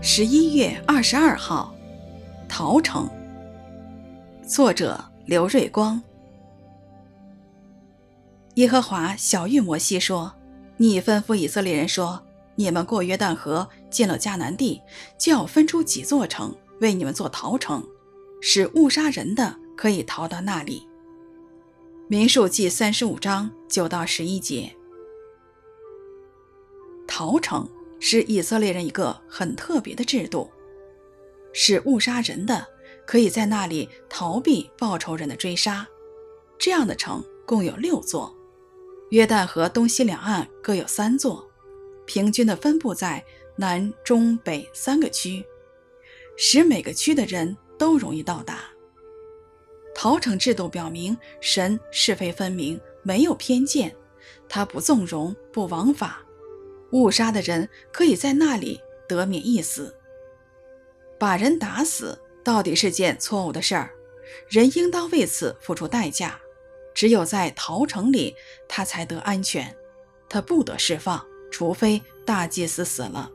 十一月二十二号，逃城。作者刘瑞光。耶和华晓諭摩西说：“你吩咐以色列人说，你们过约旦河，进了迦南地，就要分出几座城，为你们做逃城，使误杀人的可以逃到那里。”民数记三十五章九到十一节。逃城是以色列人一个很特别的制度，使误杀人的可以在那里逃避报仇人的追杀。这样的城共有六座。约旦河东西两岸各有三座，平均的分布在南、中、北三个区，使每个区的人都容易到达。逃城制度表明，神是非分明，没有偏见，他不纵容，不枉法，误杀的人可以在那里得免一死。把人打死到底是件错误的事儿，人应当为此付出代价。只有在逃城里，他才得安全，他不得释放，除非大祭司死了，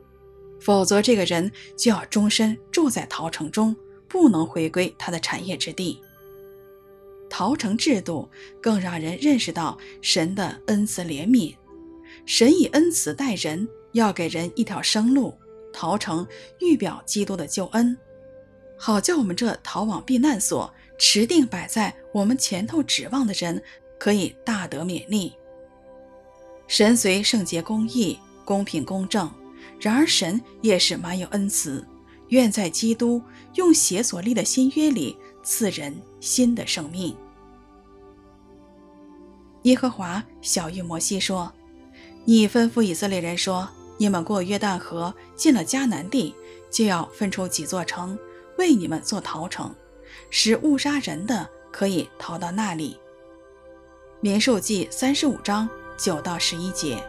否则这个人就要终身住在逃城中，不能回归他的产业之地。逃城制度更让人认识到神的恩慈怜悯，神以恩慈待人，要给人一条生路。逃城预表基督的救恩，好叫我们这逃往避难所。持定摆在我们前头指望的人，可以大得勉励。神虽圣洁公义、公平公正，然而神也是满有恩慈，愿在基督用血所立的新约里赐人新的生命。耶和华晓諭摩西说：“你吩咐以色列人说，你们过约旦河，进了迦南地，就要分出几座城，为你们做逃城。”使误杀人的可以逃到那里。民数记三十五章九到十一节。